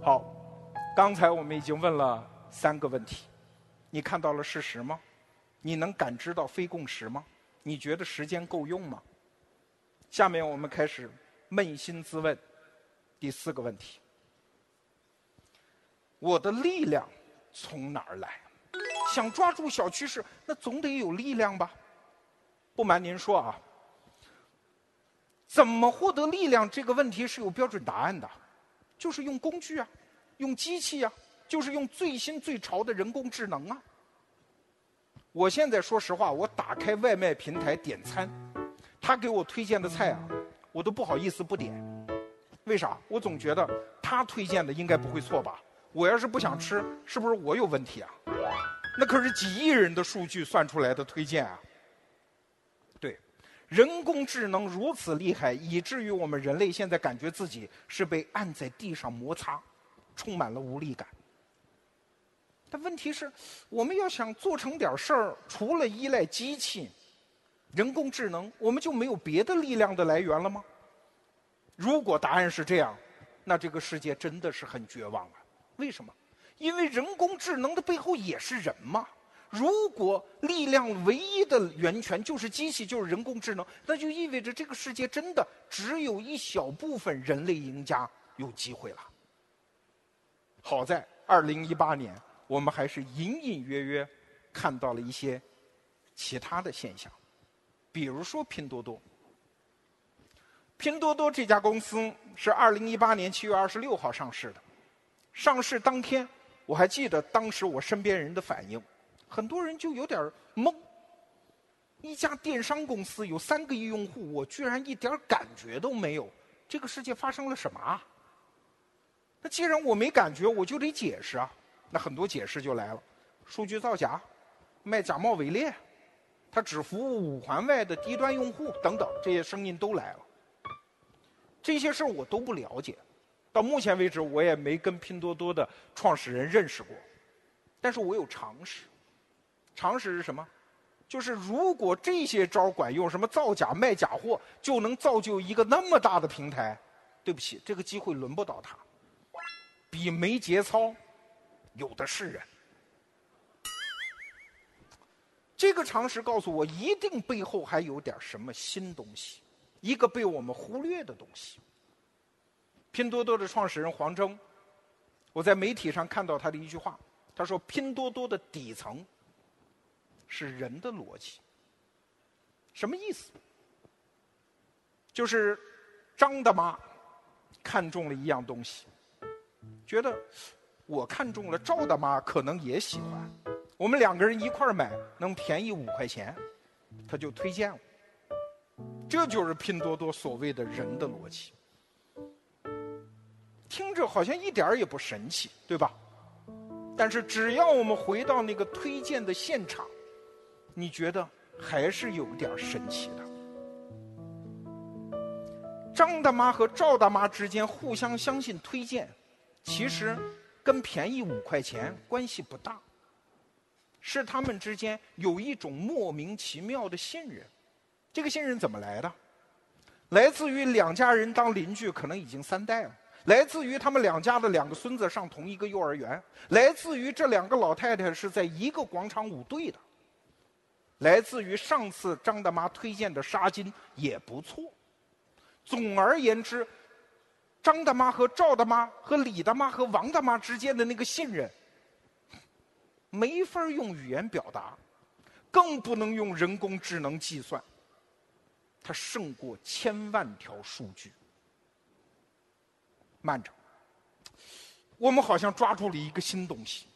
好，刚才我们已经问了三个问题，你看到了事实吗？你能感知到非共识吗？你觉得时间够用吗？下面我们开始扪心自问第四个问题：我的力量从哪儿来？想抓住小趋势，那总得有力量吧？不瞒您说啊，怎么获得力量这个问题是有标准答案的，就是用工具啊，用机器啊，就是用最新最潮的人工智能啊。我现在说实话，我打开外卖平台点餐，他给我推荐的菜啊，我都不好意思不点。为啥？我总觉得他推荐的应该不会错吧？我要是不想吃，是不是我有问题啊？那可是几亿人的数据算出来的推荐啊！人工智能如此厉害，以至于我们人类现在感觉自己是被按在地上摩擦，充满了无力感。但问题是，我们要想做成点事儿，除了依赖机器、人工智能，我们就没有别的力量的来源了吗？如果答案是这样，那这个世界真的是很绝望啊！为什么？因为人工智能的背后也是人嘛。如果力量唯一的源泉就是机器，就是人工智能，那就意味着这个世界真的只有一小部分人类赢家有机会了。好在二零一八年，我们还是隐隐约约看到了一些其他的现象，比如说拼多多。拼多多这家公司是二零一八年七月二十六号上市的，上市当天。我还记得当时我身边人的反应，很多人就有点懵。一家电商公司有三个亿用户，我居然一点感觉都没有，这个世界发生了什么啊？那既然我没感觉，我就得解释啊。那很多解释就来了：数据造假、卖假冒伪劣、他只服务五环外的低端用户等等，这些声音都来了。这些事儿我都不了解。到目前为止，我也没跟拼多多的创始人认识过，但是我有常识。常识是什么？就是如果这些招管用，什么造假、卖假货，就能造就一个那么大的平台。对不起，这个机会轮不到他，比没节操有的是人。这个常识告诉我，一定背后还有点什么新东西，一个被我们忽略的东西。拼多多的创始人黄峥，我在媒体上看到他的一句话，他说：“拼多多的底层是人的逻辑。”什么意思？就是张大妈看中了一样东西，觉得我看中了赵大妈可能也喜欢，我们两个人一块儿买能便宜五块钱，他就推荐了。这就是拼多多所谓的人的逻辑。听着好像一点儿也不神奇，对吧？但是只要我们回到那个推荐的现场，你觉得还是有点神奇的。张大妈和赵大妈之间互相相信推荐，其实跟便宜五块钱关系不大，是他们之间有一种莫名其妙的信任。这个信任怎么来的？来自于两家人当邻居，可能已经三代了。来自于他们两家的两个孙子上同一个幼儿园，来自于这两个老太太是在一个广场舞队的，来自于上次张大妈推荐的纱巾也不错。总而言之，张大妈和赵大妈和李大妈和王大妈之间的那个信任，没法用语言表达，更不能用人工智能计算，它胜过千万条数据。慢着，我们好像抓住了一个新东西，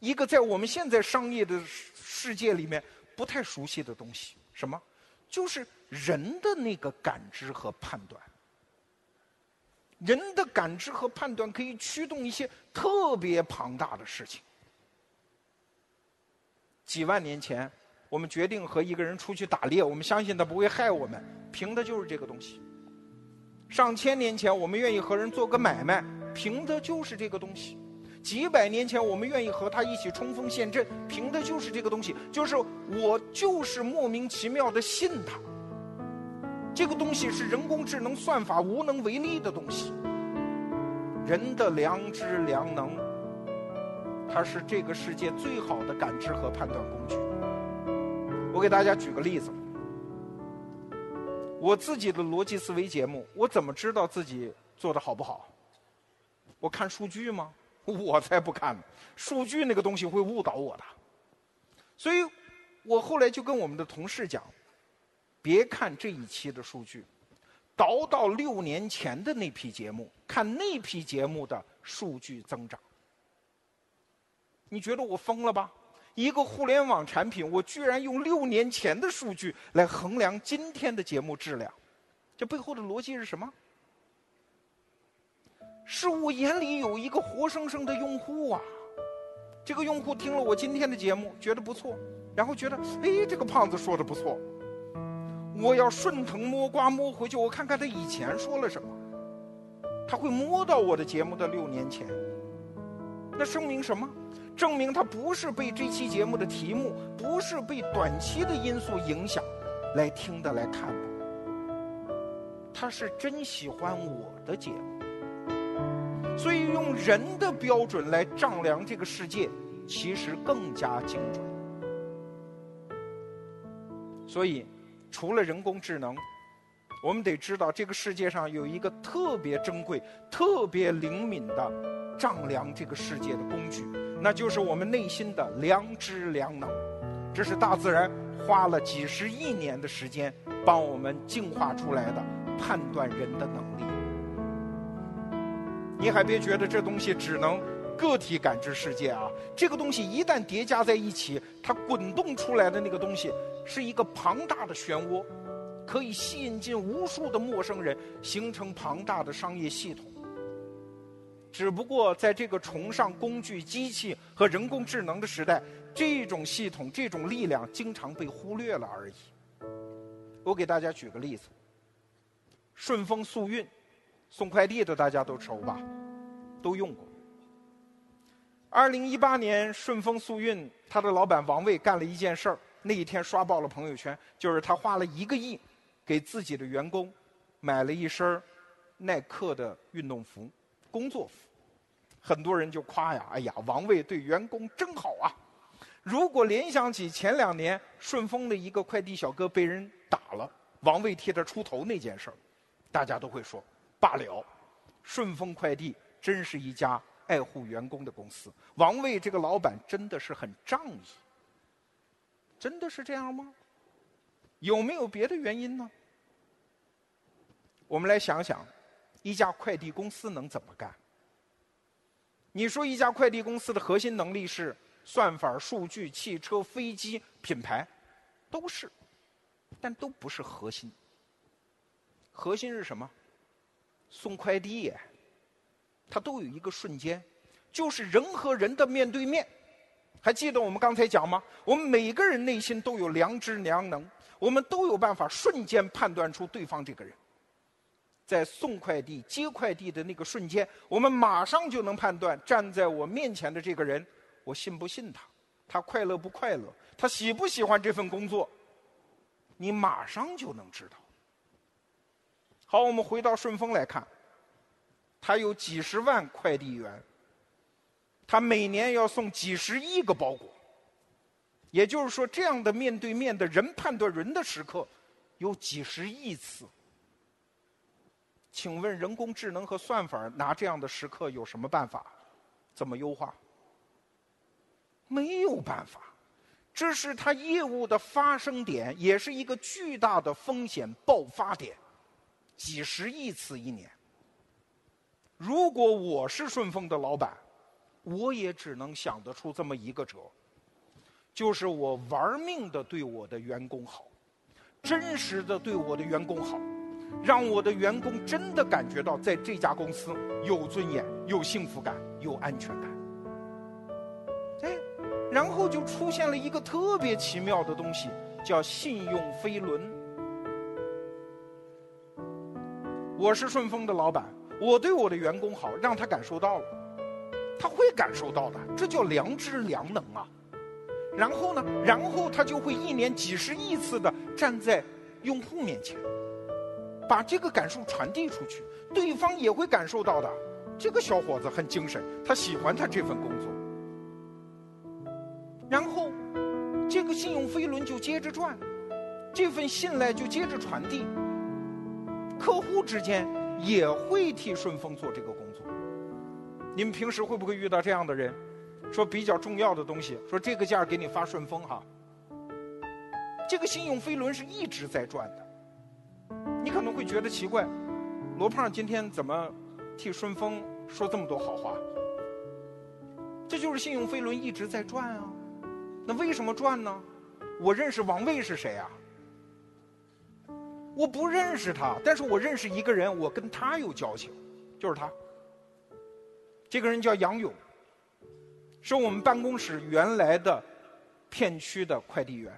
一个在我们现在商业的世界里面不太熟悉的东西。什么？就是人的那个感知和判断。人的感知和判断可以驱动一些特别庞大的事情。几万年前，我们决定和一个人出去打猎，我们相信他不会害我们，凭的就是这个东西。上千年前，我们愿意和人做个买卖，凭的就是这个东西；几百年前，我们愿意和他一起冲锋陷阵，凭的就是这个东西。就是我就是莫名其妙的信他。这个东西是人工智能算法无能为力的东西。人的良知良能，它是这个世界最好的感知和判断工具。我给大家举个例子，我自己的逻辑思维节目，我怎么知道自己做的好不好？我看数据吗？我才不看呢！数据那个东西会误导我的。所以，我后来就跟我们的同事讲，别看这一期的数据，倒到六年前的那批节目，看那批节目的数据增长。你觉得我疯了吧？一个互联网产品，我居然用六年前的数据来衡量今天的节目质量，这背后的逻辑是什么？是我眼里有一个活生生的用户啊！这个用户听了我今天的节目，觉得不错，然后觉得，哎，这个胖子说的不错，我要顺藤摸瓜摸回去，我看看他以前说了什么。他会摸到我的节目的六年前，那证明什么？证明他不是被这期节目的题目，不是被短期的因素影响来听的来看的，他是真喜欢我的节目，所以用人的标准来丈量这个世界，其实更加精准。所以，除了人工智能，我们得知道这个世界上有一个特别珍贵、特别灵敏的丈量这个世界的工具。那就是我们内心的良知良能，这是大自然花了几十亿年的时间帮我们进化出来的判断人的能力。你还别觉得这东西只能个体感知世界啊，这个东西一旦叠加在一起，它滚动出来的那个东西是一个庞大的漩涡，可以吸引进无数的陌生人，形成庞大的商业系统。只不过在这个崇尚工具、机器和人工智能的时代，这种系统、这种力量经常被忽略了而已。我给大家举个例子：顺丰速运送快递的，大家都熟吧？都用过。二零一八年，顺丰速运他的老板王卫干了一件事儿，那一天刷爆了朋友圈，就是他花了一个亿，给自己的员工买了一身耐克的运动服。工作服，很多人就夸呀，哎呀，王卫对员工真好啊！如果联想起前两年顺丰的一个快递小哥被人打了，王卫替他出头那件事儿，大家都会说罢了。顺丰快递真是一家爱护员工的公司，王卫这个老板真的是很仗义。真的是这样吗？有没有别的原因呢？我们来想想。一家快递公司能怎么干？你说一家快递公司的核心能力是算法、数据、汽车、飞机、品牌，都是，但都不是核心。核心是什么？送快递，它都有一个瞬间，就是人和人的面对面。还记得我们刚才讲吗？我们每个人内心都有良知良能，我们都有办法瞬间判断出对方这个人。在送快递、接快递的那个瞬间，我们马上就能判断站在我面前的这个人，我信不信他？他快乐不快乐？他喜不喜欢这份工作？你马上就能知道。好，我们回到顺丰来看，他有几十万快递员，他每年要送几十亿个包裹，也就是说，这样的面对面的人判断人的时刻有几十亿次。请问人工智能和算法拿这样的时刻有什么办法？怎么优化？没有办法，这是它业务的发生点，也是一个巨大的风险爆发点，几十亿次一年。如果我是顺丰的老板，我也只能想得出这么一个辙，就是我玩命的对我的员工好，真实的对我的员工好。让我的员工真的感觉到在这家公司有尊严、有幸福感、有安全感。哎，然后就出现了一个特别奇妙的东西，叫信用飞轮。我是顺丰的老板，我对我的员工好，让他感受到了，他会感受到的，这叫良知良能啊。然后呢，然后他就会一年几十亿次的站在用户面前。把这个感受传递出去，对方也会感受到的。这个小伙子很精神，他喜欢他这份工作。然后，这个信用飞轮就接着转，这份信赖就接着传递。客户之间也会替顺丰做这个工作。你们平时会不会遇到这样的人？说比较重要的东西，说这个件给你发顺丰哈。这个信用飞轮是一直在转的。你可能会觉得奇怪，罗胖今天怎么替顺丰说这么多好话？这就是信用飞轮一直在转啊。那为什么转呢？我认识王卫是谁啊？我不认识他，但是我认识一个人，我跟他有交情，就是他。这个人叫杨勇，是我们办公室原来的片区的快递员。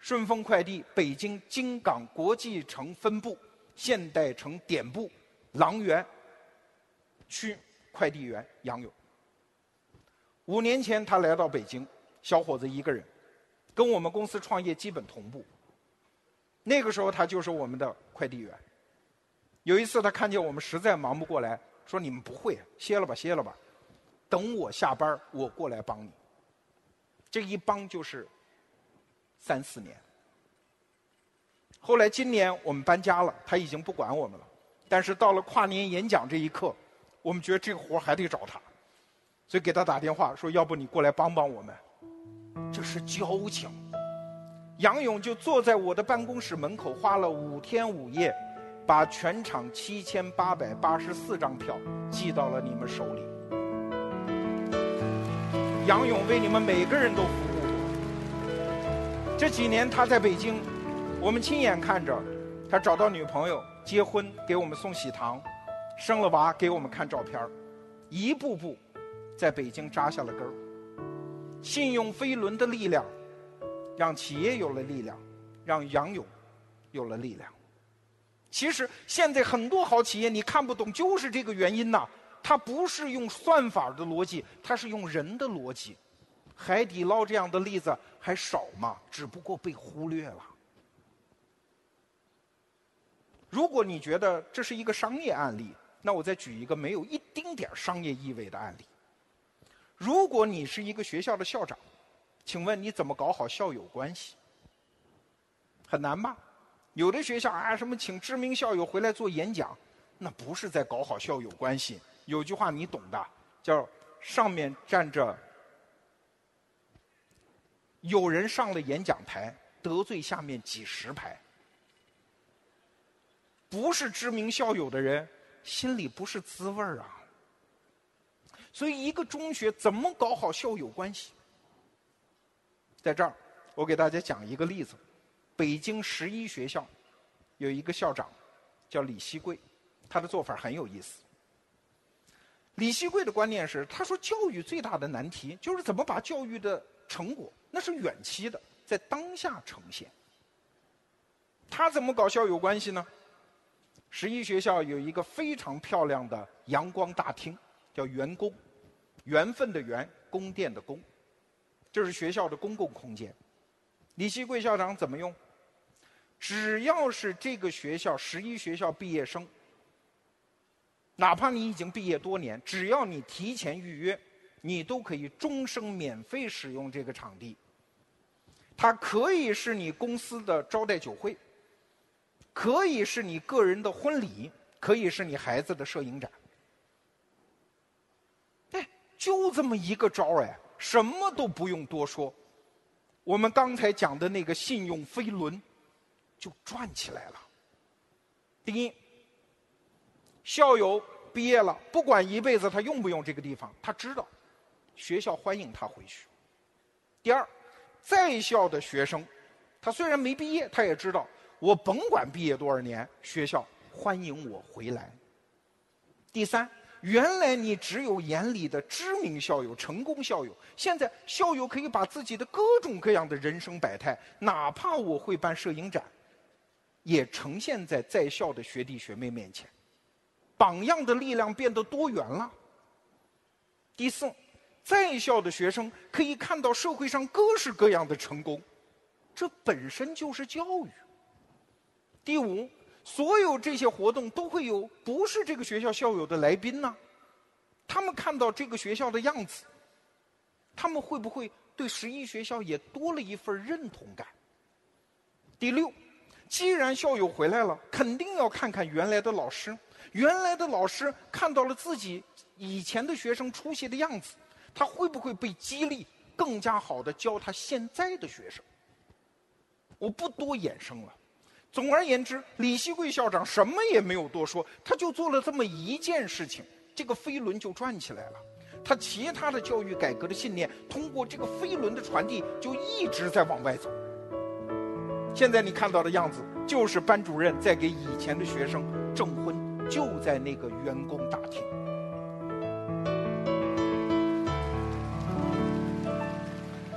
顺丰快递北京金港国际城分部、现代城点部、郎园区快递员杨勇。五年前他来到北京，小伙子一个人，跟我们公司创业基本同步。那个时候他就是我们的快递员。有一次他看见我们实在忙不过来，说：“你们不会，歇了吧，歇了吧，等我下班我过来帮你。”这一帮就是。三四年，后来今年我们搬家了，他已经不管我们了。但是到了跨年演讲这一刻，我们觉得这个活还得找他，所以给他打电话说：“要不你过来帮帮我们？”这是交情。杨勇就坐在我的办公室门口，花了五天五夜，把全场七千八百八十四张票寄到了你们手里。杨勇为你们每个人都服务过。这几年他在北京，我们亲眼看着他找到女朋友、结婚，给我们送喜糖，生了娃给我们看照片一步步在北京扎下了根儿。信用飞轮的力量，让企业有了力量，让杨勇有了力量。其实现在很多好企业你看不懂，就是这个原因呐。它不是用算法的逻辑，它是用人的逻辑。海底捞这样的例子还少吗？只不过被忽略了。如果你觉得这是一个商业案例，那我再举一个没有一丁点商业意味的案例。如果你是一个学校的校长，请问你怎么搞好校友关系？很难吧？有的学校啊，什么请知名校友回来做演讲，那不是在搞好校友关系。有句话你懂的，叫上面站着。有人上了演讲台，得罪下面几十排，不是知名校友的人，心里不是滋味儿啊。所以，一个中学怎么搞好校友关系？在这儿，我给大家讲一个例子：北京十一学校有一个校长叫李希贵，他的做法很有意思。李希贵的观念是，他说教育最大的难题就是怎么把教育的成果。那是远期的，在当下呈现。他怎么搞校友关系呢？十一学校有一个非常漂亮的阳光大厅，叫员工，缘分的缘，宫殿的宫，这是学校的公共空间。李希贵校长怎么用？只要是这个学校十一学校毕业生，哪怕你已经毕业多年，只要你提前预约。你都可以终生免费使用这个场地。它可以是你公司的招待酒会，可以是你个人的婚礼，可以是你孩子的摄影展。哎，就这么一个招儿哎，什么都不用多说。我们刚才讲的那个信用飞轮就转起来了。第一，校友毕业了，不管一辈子他用不用这个地方，他知道。学校欢迎他回去。第二，在校的学生，他虽然没毕业，他也知道我甭管毕业多少年，学校欢迎我回来。第三，原来你只有眼里的知名校友、成功校友，现在校友可以把自己的各种各样的人生百态，哪怕我会办摄影展，也呈现在在校的学弟学妹面前，榜样的力量变得多元了。第四。在校的学生可以看到社会上各式各样的成功，这本身就是教育。第五，所有这些活动都会有不是这个学校校友的来宾呢，他们看到这个学校的样子，他们会不会对十一学校也多了一份认同感？第六，既然校友回来了，肯定要看看原来的老师。原来的老师看到了自己以前的学生出席的样子，他会不会被激励，更加好的教他现在的学生？我不多衍生了。总而言之，李希贵校长什么也没有多说，他就做了这么一件事情，这个飞轮就转起来了。他其他的教育改革的信念，通过这个飞轮的传递，就一直在往外走。现在你看到的样子，就是班主任在给以前的学生证婚，就在那个员工大厅。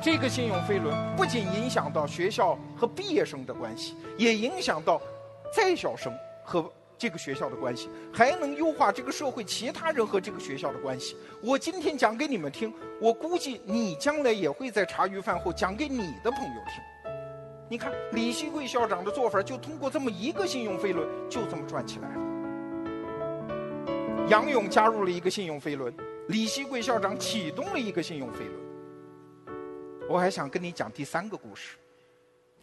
这个信用飞轮不仅影响到学校和毕业生的关系，也影响到在校生和这个学校的关系，还能优化这个社会其他人和这个学校的关系。我今天讲给你们听，我估计你将来也会在茶余饭后讲给你的朋友听。你看，李希贵校长的做法，就通过这么一个信用飞轮，就这么转起来了。杨勇加入了一个信用飞轮，李希贵校长启动了一个信用飞轮。我还想跟你讲第三个故事，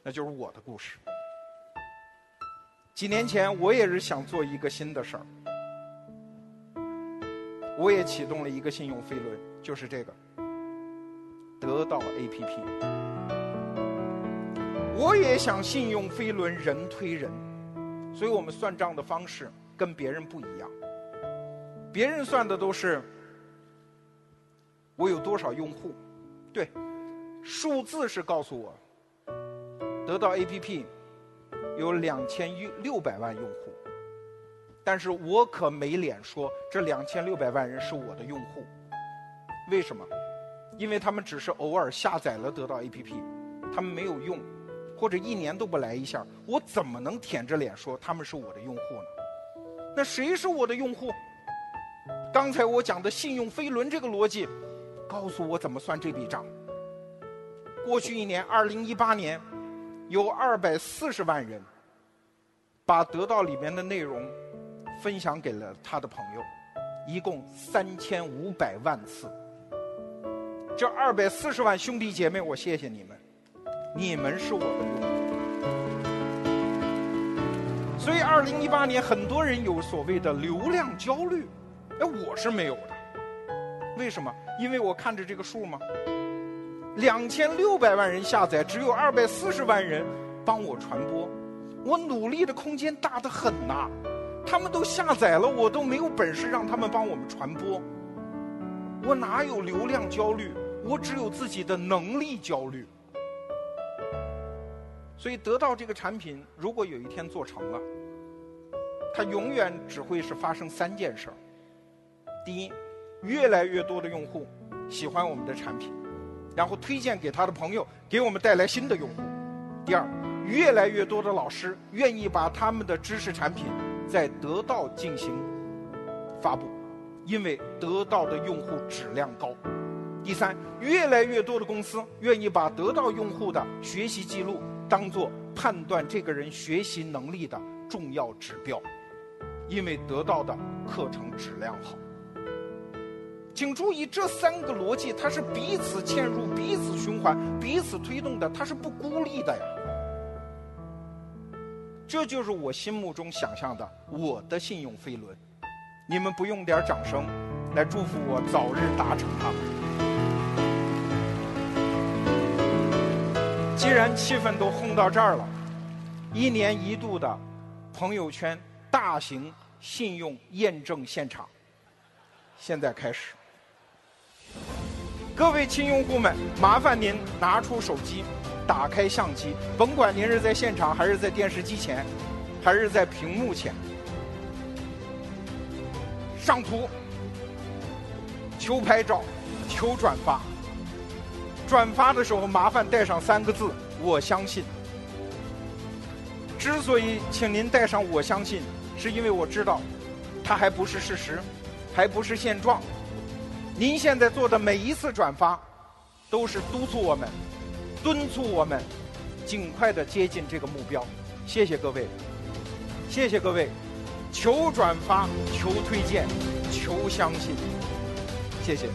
那就是我的故事。几年前，我也是想做一个新的事儿，我也启动了一个信用飞轮，就是这个得到 APP。我也想信用飞轮人推人，所以我们算账的方式跟别人不一样。别人算的都是我有多少用户，对。数字是告诉我，得到 APP 有两千六百万用户，但是我可没脸说这两千六百万人是我的用户。为什么？因为他们只是偶尔下载了得到 APP，他们没有用，或者一年都不来一下，我怎么能舔着脸说他们是我的用户呢？那谁是我的用户？刚才我讲的信用飞轮这个逻辑，告诉我怎么算这笔账。过去一年，二零一八年，有二百四十万人把得到里面的内容分享给了他的朋友，一共三千五百万次。这二百四十万兄弟姐妹，我谢谢你们，你们是我的用户。所以，二零一八年很多人有所谓的流量焦虑，哎，我是没有的。为什么？因为我看着这个数吗？两千六百万人下载，只有二百四十万人帮我传播，我努力的空间大得很呐。他们都下载了，我都没有本事让他们帮我们传播。我哪有流量焦虑？我只有自己的能力焦虑。所以得到这个产品，如果有一天做成了，它永远只会是发生三件事儿：第一，越来越多的用户喜欢我们的产品。然后推荐给他的朋友，给我们带来新的用户。第二，越来越多的老师愿意把他们的知识产品在得到进行发布，因为得到的用户质量高。第三，越来越多的公司愿意把得到用户的学习记录当做判断这个人学习能力的重要指标，因为得到的课程质量好。请注意，这三个逻辑它是彼此嵌入、彼此循环、彼此推动的，它是不孤立的呀。这就是我心目中想象的我的信用飞轮。你们不用点掌声来祝福我早日达成它？既然气氛都烘到这儿了，一年一度的朋友圈大型信用验证现场，现在开始。各位亲用户们，麻烦您拿出手机，打开相机，甭管您是在现场还是在电视机前，还是在屏幕前，上图，求拍照，求转发。转发的时候麻烦带上三个字：我相信。之所以请您带上我相信，是因为我知道，它还不是事实，还不是现状。您现在做的每一次转发，都是督促我们、敦促我们尽快的接近这个目标。谢谢各位。谢谢各位，求转发，求推荐，求相信，谢谢。